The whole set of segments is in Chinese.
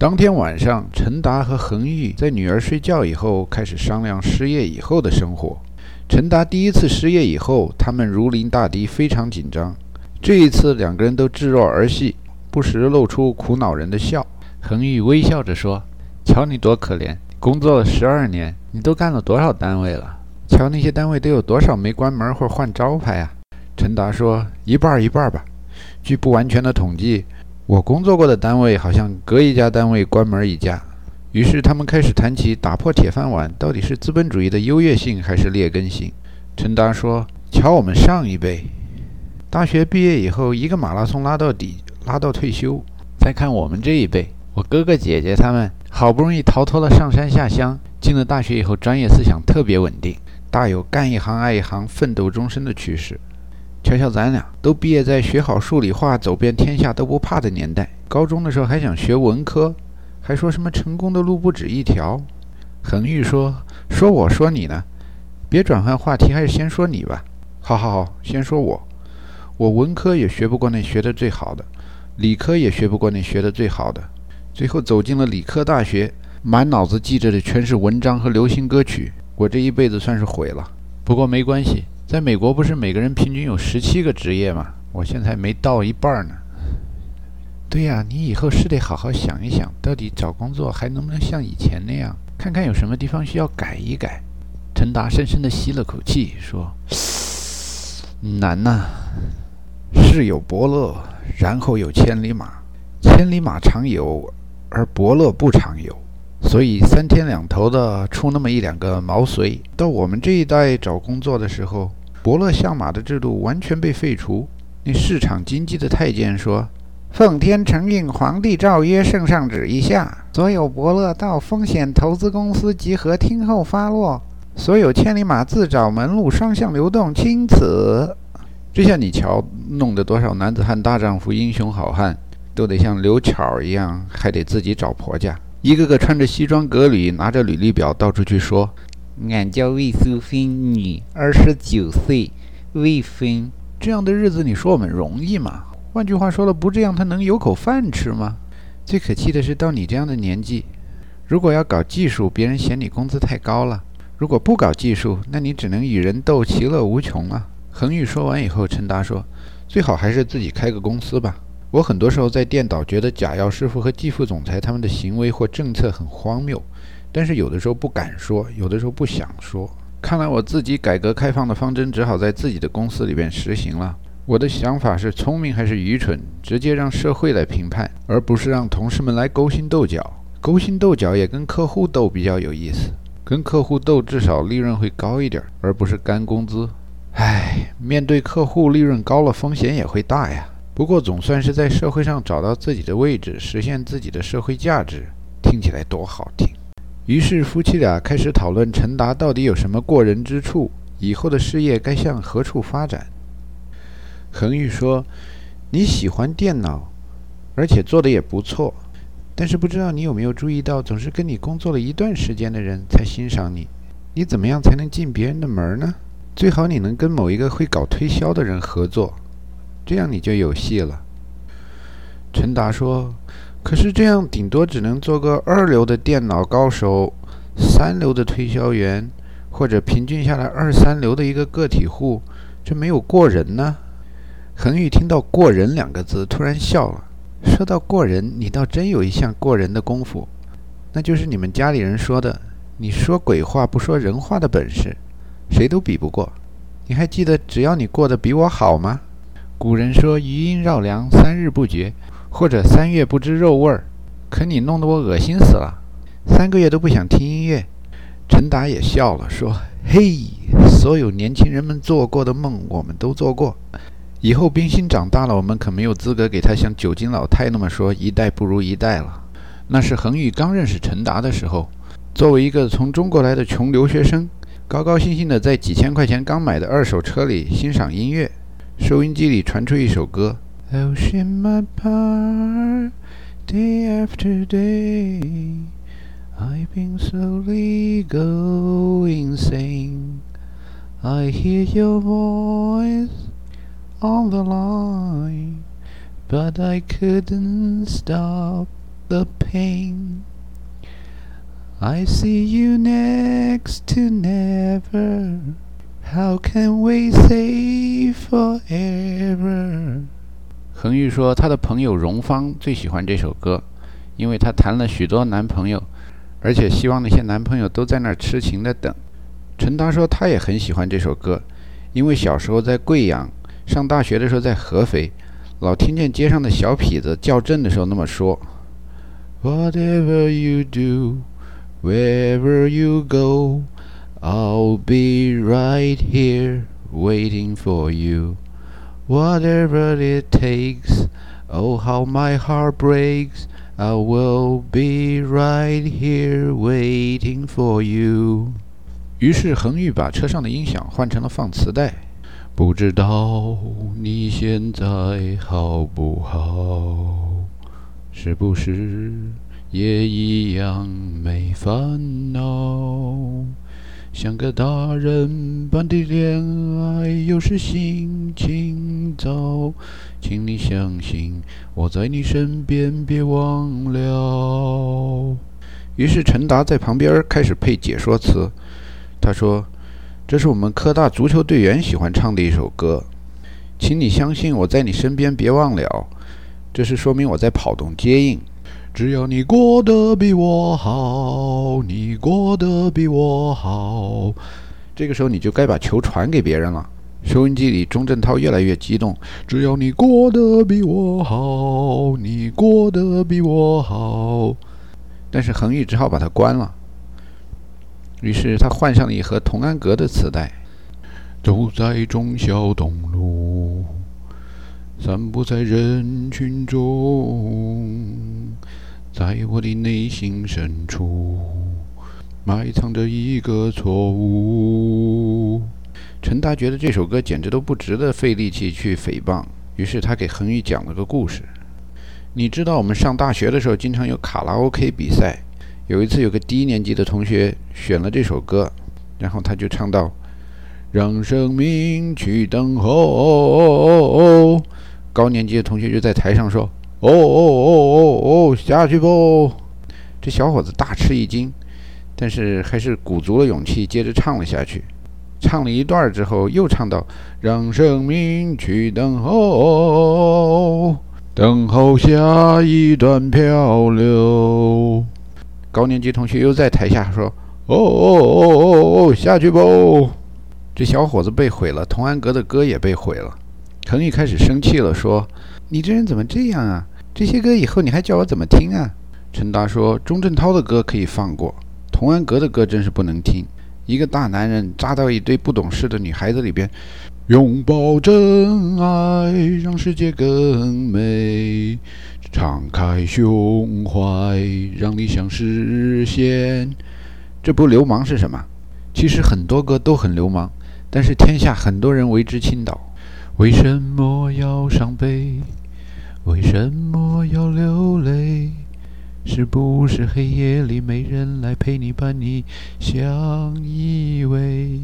当天晚上，陈达和恒玉在女儿睡觉以后开始商量失业以后的生活。陈达第一次失业以后，他们如临大敌，非常紧张。这一次，两个人都置若儿戏，不时露出苦恼人的笑。恒玉微笑着说：“瞧你多可怜，工作了十二年，你都干了多少单位了？瞧那些单位都有多少没关门或换招牌啊？”陈达说：“一半儿一半儿吧。据不完全的统计，我工作过的单位好像隔一家单位关门一家。”于是他们开始谈起打破铁饭碗到底是资本主义的优越性还是劣根性。陈达说：“瞧我们上一辈，大学毕业以后一个马拉松拉到底，拉到退休。再看我们这一辈，我哥哥姐姐他们好不容易逃脱了上山下乡，进了大学以后专业思想特别稳定，大有干一行爱一行、奋斗终身的趋势。瞧瞧咱俩，都毕业在学好数理化、走遍天下都不怕的年代，高中的时候还想学文科。”还说什么成功的路不止一条？恒玉说：“说我说你呢，别转换话题，还是先说你吧。”“好好好，先说我。我文科也学不过那学的最好的，理科也学不过那学的最好的，最后走进了理科大学，满脑子记着的全是文章和流行歌曲。我这一辈子算是毁了。不过没关系，在美国不是每个人平均有十七个职业吗？我现在没到一半呢。”对呀，你以后是得好好想一想，到底找工作还能不能像以前那样？看看有什么地方需要改一改。陈达深深地吸了口气，说：“难呐，是有伯乐，然后有千里马。千里马常有，而伯乐不常有，所以三天两头的出那么一两个毛遂。到我们这一代找工作的时候，伯乐相马的制度完全被废除。那市场经济的太监说。”奉天承运，皇帝诏曰：圣上旨意下，所有伯乐到风险投资公司集合，听候发落。所有千里马自找门路，双向流动，钦此。这下你瞧，弄得多少男子汉大丈夫、英雄好汉，都得像刘巧一样，还得自己找婆家，一个个穿着西装革履，拿着履历表到处去说：“俺叫魏淑芬，女，二十九岁，未婚。”这样的日子，你说我们容易吗？换句话说了，不这样他能有口饭吃吗？最可气的是，到你这样的年纪，如果要搞技术，别人嫌你工资太高了；如果不搞技术，那你只能与人斗，其乐无穷啊。恒宇说完以后，陈达说：“最好还是自己开个公司吧。我很多时候在电导觉得贾药师傅和季副总裁他们的行为或政策很荒谬，但是有的时候不敢说，有的时候不想说。看来我自己改革开放的方针只好在自己的公司里边实行了。”我的想法是聪明还是愚蠢，直接让社会来评判，而不是让同事们来勾心斗角。勾心斗角也跟客户斗比较有意思，跟客户斗至少利润会高一点，而不是干工资。唉，面对客户，利润高了，风险也会大呀。不过总算是在社会上找到自己的位置，实现自己的社会价值，听起来多好听。于是夫妻俩开始讨论陈达到底有什么过人之处，以后的事业该向何处发展。恒玉说：“你喜欢电脑，而且做的也不错，但是不知道你有没有注意到，总是跟你工作了一段时间的人才欣赏你。你怎么样才能进别人的门呢？最好你能跟某一个会搞推销的人合作，这样你就有戏了。”陈达说：“可是这样顶多只能做个二流的电脑高手，三流的推销员，或者平均下来二三流的一个个体户，这没有过人呢。”恒宇听到“过人”两个字，突然笑了。说到过人，你倒真有一项过人的功夫，那就是你们家里人说的“你说鬼话不说人话”的本事，谁都比不过。你还记得“只要你过得比我好”吗？古人说“余音绕梁三日不绝”，或者“三月不知肉味儿”。可你弄得我恶心死了，三个月都不想听音乐。陈达也笑了，说：“嘿，所有年轻人们做过的梦，我们都做过。”以后冰心长大了，我们可没有资格给他像九斤老太那么说“一代不如一代”了。那是恒宇刚认识陈达的时候，作为一个从中国来的穷留学生，高高兴兴地在几千块钱刚买的二手车里欣赏音乐，收音机里传出一首歌。Thou my power day after day. I've been slowly going insane. I hear your voice on the line, but I couldn't stop the pain. I see you next to never. How can we say forever? 恒玉说，他的朋友荣芳最喜欢这首歌，因为他谈了许多男朋友，而且希望那些男朋友都在那儿痴情的等。陈达说，他也很喜欢这首歌，因为小时候在贵阳，上大学的时候在合肥，老听见街上的小痞子叫阵的时候那么说：Whatever you do。Wherever you go, I'll be right here waiting for you. Whatever it takes, oh how my heart breaks, I will be right here waiting for you. 于是恒玉把车上的音响换成了放磁带。不知道你现在好不好？是不是？也一样没烦恼，像个大人般的恋爱，有时心情糟。请你相信我在你身边，别忘了。于是陈达在旁边开始配解说词。他说：“这是我们科大足球队员喜欢唱的一首歌，请你相信我在你身边，别忘了。这是说明我在跑动接应。”只要你过得比我好，你过得比我好，这个时候你就该把球传给别人了。收音机里，钟镇涛越来越激动。只要你过得比我好，你过得比我好，但是恒毅只好把它关了。于是他换上了一盒童安格的磁带，走在忠孝东路，散步在人群中。在我的内心深处，埋藏着一个错误。陈达觉得这首歌简直都不值得费力气去诽谤，于是他给恒宇讲了个故事。你知道我们上大学的时候经常有卡拉 OK 比赛，有一次有个低年级的同学选了这首歌，然后他就唱到：“让生命去等候。”高年级的同学就在台上说。哦哦哦哦哦，下去不？这小伙子大吃一惊，但是还是鼓足了勇气，接着唱了下去。唱了一段之后，又唱到：“让生命去等候，等候下一段漂流。”高年级同学又在台下说：“哦哦哦哦哦，下去不？”这小伙子被毁了，童安格的歌也被毁了。程宇开始生气了，说。你这人怎么这样啊？这些歌以后你还叫我怎么听啊？陈达说：“钟镇涛的歌可以放过，童安格的歌真是不能听。一个大男人扎到一堆不懂事的女孩子里边，拥抱真爱，让世界更美，敞开胸怀，让理想实现。这不流氓是什么？其实很多歌都很流氓，但是天下很多人为之倾倒。为什么要伤悲？为什么要流泪？是不是黑夜里没人来陪你，把你相依偎？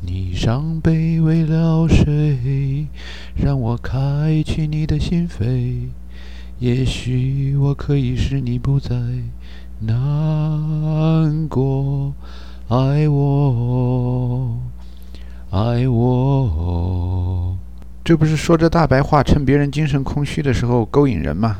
你伤悲为了谁？让我开启你的心扉。也许我可以使你不再难过。爱我，爱我。这不是说着大白话，趁别人精神空虚的时候勾引人吗？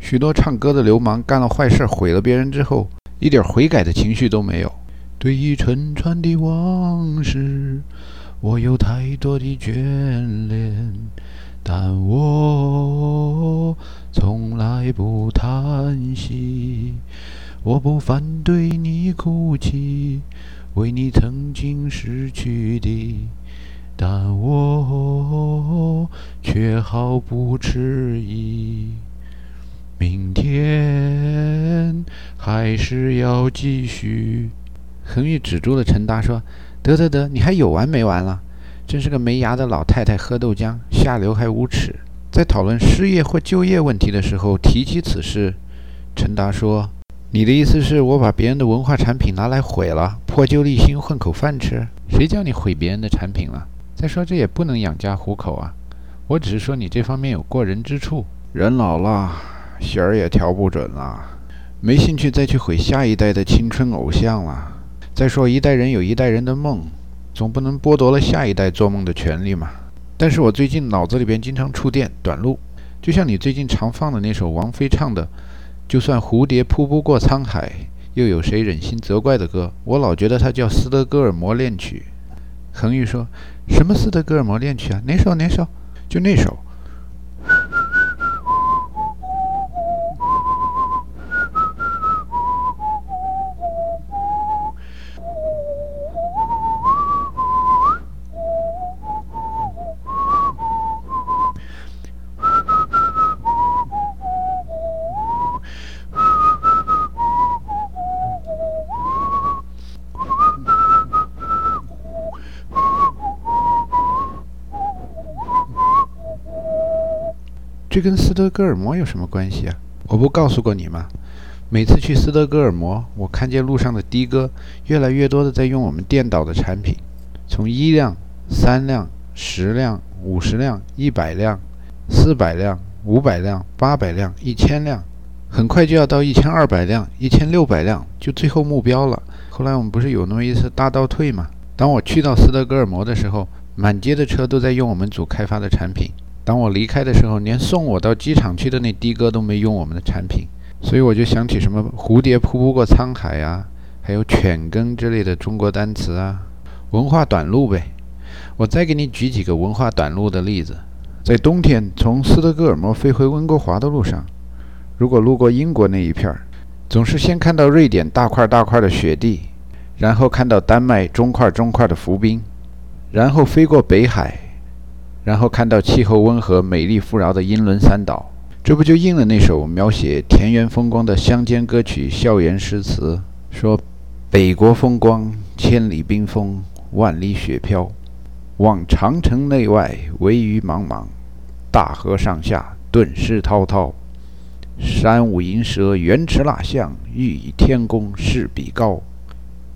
许多唱歌的流氓干了坏事，毁了别人之后，一点悔改的情绪都没有。对于沉船的往事，我有太多的眷恋，但我从来不叹息。我不反对你哭泣，为你曾经失去的。但我却毫不迟疑，明天还是要继续。恒玉止住了陈达，说：“得得得，你还有完没完了？真是个没牙的老太太喝豆浆，下流还无耻。”在讨论失业或就业问题的时候提起此事，陈达说：“你的意思是我把别人的文化产品拿来毁了，破旧立新，混口饭吃？谁叫你毁别人的产品了？”再说这也不能养家糊口啊！我只是说你这方面有过人之处。人老了，弦儿也调不准了。没兴趣再去毁下一代的青春偶像了。再说，一代人有一代人的梦，总不能剥夺了下一代做梦的权利嘛。但是我最近脑子里边经常触电短路，就像你最近常放的那首王菲唱的《就算蝴蝶扑不过沧海》。又有谁忍心责怪的歌？我老觉得它叫《斯德哥尔摩恋曲》。恒玉说：“什么斯德哥尔摩恋曲啊？哪首？哪首？就那首。”这跟斯德哥尔摩有什么关系啊？我不告诉过你吗？每次去斯德哥尔摩，我看见路上的的哥越来越多的在用我们电导的产品，从一辆、三辆、十辆、五十辆、一百辆、四百辆、五百辆、八百辆、一千辆，很快就要到一千二百辆、一千六百辆，就最后目标了。后来我们不是有那么一次大倒退吗？当我去到斯德哥尔摩的时候，满街的车都在用我们组开发的产品。当我离开的时候，连送我到机场去的那的哥都没用我们的产品，所以我就想起什么“蝴蝶扑不过沧海”啊，还有“犬耕”之类的中国单词啊，文化短路呗。我再给你举几个文化短路的例子：在冬天从斯德哥尔摩飞回温哥华的路上，如果路过英国那一片儿，总是先看到瑞典大块大块的雪地，然后看到丹麦中块中块的浮冰，然后飞过北海。然后看到气候温和、美丽富饶的英伦三岛，这不就应了那首描写田园风光的乡间歌曲、校园诗词？说：“北国风光，千里冰封，万里雪飘。望长城内外，惟余莽莽；大河上下，顿失滔滔。山舞银蛇，原驰蜡象，欲与天公试比高。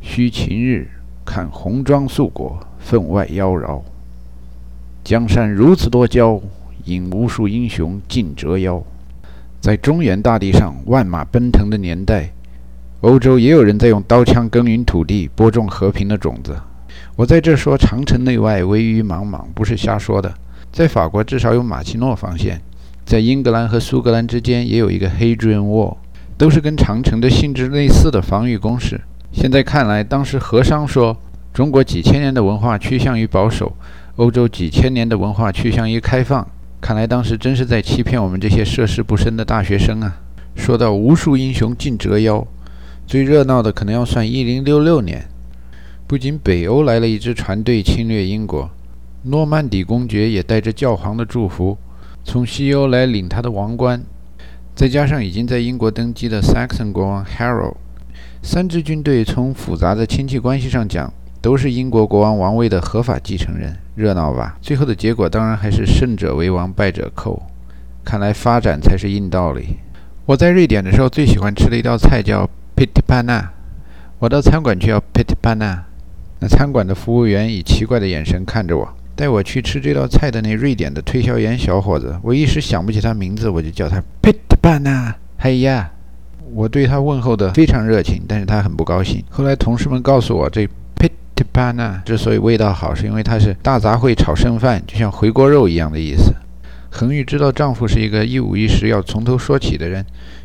须晴日，看红装素裹，分外妖娆。”江山如此多娇，引无数英雄尽折腰。在中原大地上万马奔腾的年代，欧洲也有人在用刀枪耕耘土地，播种和平的种子。我在这说长城内外惟余莽莽，不是瞎说的。在法国至少有马奇诺防线，在英格兰和苏格兰之间也有一个 Hadrian Wall，都是跟长城的性质类似的防御工事。现在看来，当时和商说中国几千年的文化趋向于保守。欧洲几千年的文化趋向于开放，看来当时真是在欺骗我们这些涉世不深的大学生啊！说到无数英雄尽折腰，最热闹的可能要算一零六六年，不仅北欧来了一支船队侵略英国，诺曼底公爵也带着教皇的祝福从西欧来领他的王冠，再加上已经在英国登基的 Saxon 国王 Harold，三支军队从复杂的亲戚关系上讲。都是英国国王王位的合法继承人，热闹吧？最后的结果当然还是胜者为王，败者寇。看来发展才是硬道理。我在瑞典的时候最喜欢吃的一道菜叫 p i t p a n a 我到餐馆去要 p i t p a n a 那餐馆的服务员以奇怪的眼神看着我。带我去吃这道菜的那瑞典的推销员小伙子，我一时想不起他名字，我就叫他 p i t p a n a 嘿呀，我对他问候的非常热情，但是他很不高兴。后来同事们告诉我这。T i p a n a 之所以味道好，是因为它是大杂烩炒剩饭，就像回锅肉一样的意思。恒玉知道丈夫是一个一五一十要从头说起的人，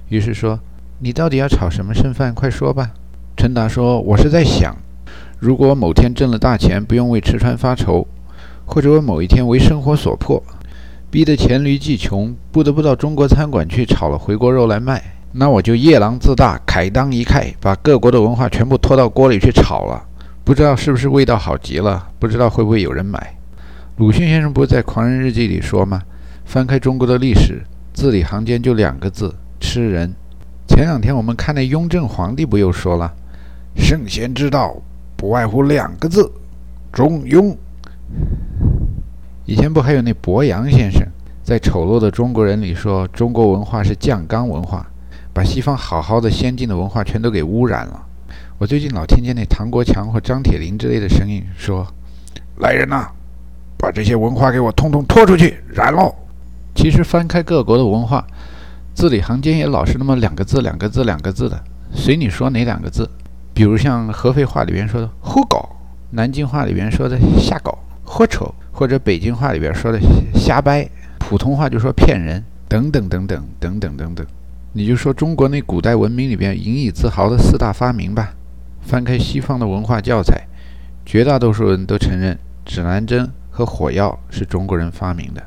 于是说：“你到底要炒什么剩饭？快说吧。”陈达说：“我是在想，如果某天挣了大钱，不用为吃穿发愁，或者我某一天为生活所迫，逼得黔驴技穷，不得不到中国餐馆去炒了回锅肉来卖，那我就夜郎自大，慨当一慨，把各国的文化全部拖到锅里去炒了。”不知道是不是味道好极了？不知道会不会有人买？鲁迅先生不是在《狂人日记》里说吗？翻开中国的历史，字里行间就两个字：吃人。前两天我们看那雍正皇帝不又说了：“圣贤之道，不外乎两个字，中庸。”以前不还有那博洋先生在《丑陋的中国人》里说，中国文化是酱缸文化，把西方好好的先进的文化全都给污染了。我最近老听见那唐国强或张铁林之类的声音说：“来人呐，把这些文化给我通通拖出去，燃喽！”其实翻开各国的文化，字里行间也老是那么两个字、两个字、两个字的，随你说哪两个字。比如像合肥话里边说的“胡搞”，南京话里边说的“瞎搞”“胡扯”，或者北京话里边说的“瞎掰”，普通话就说“骗人”等等等等等等等等。你就说中国那古代文明里边引以自豪的四大发明吧。翻开西方的文化教材，绝大多数人都承认指南针和火药是中国人发明的。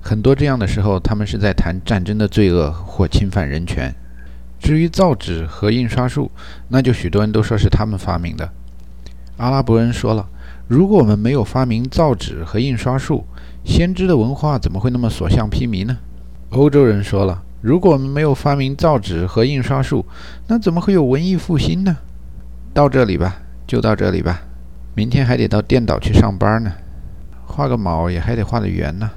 很多这样的时候，他们是在谈战争的罪恶或侵犯人权。至于造纸和印刷术，那就许多人都说是他们发明的。阿拉伯人说了：“如果我们没有发明造纸和印刷术，先知的文化怎么会那么所向披靡呢？”欧洲人说了。如果我们没有发明造纸和印刷术，那怎么会有文艺复兴呢？到这里吧，就到这里吧。明天还得到电脑去上班呢，画个毛也还得画得圆呢。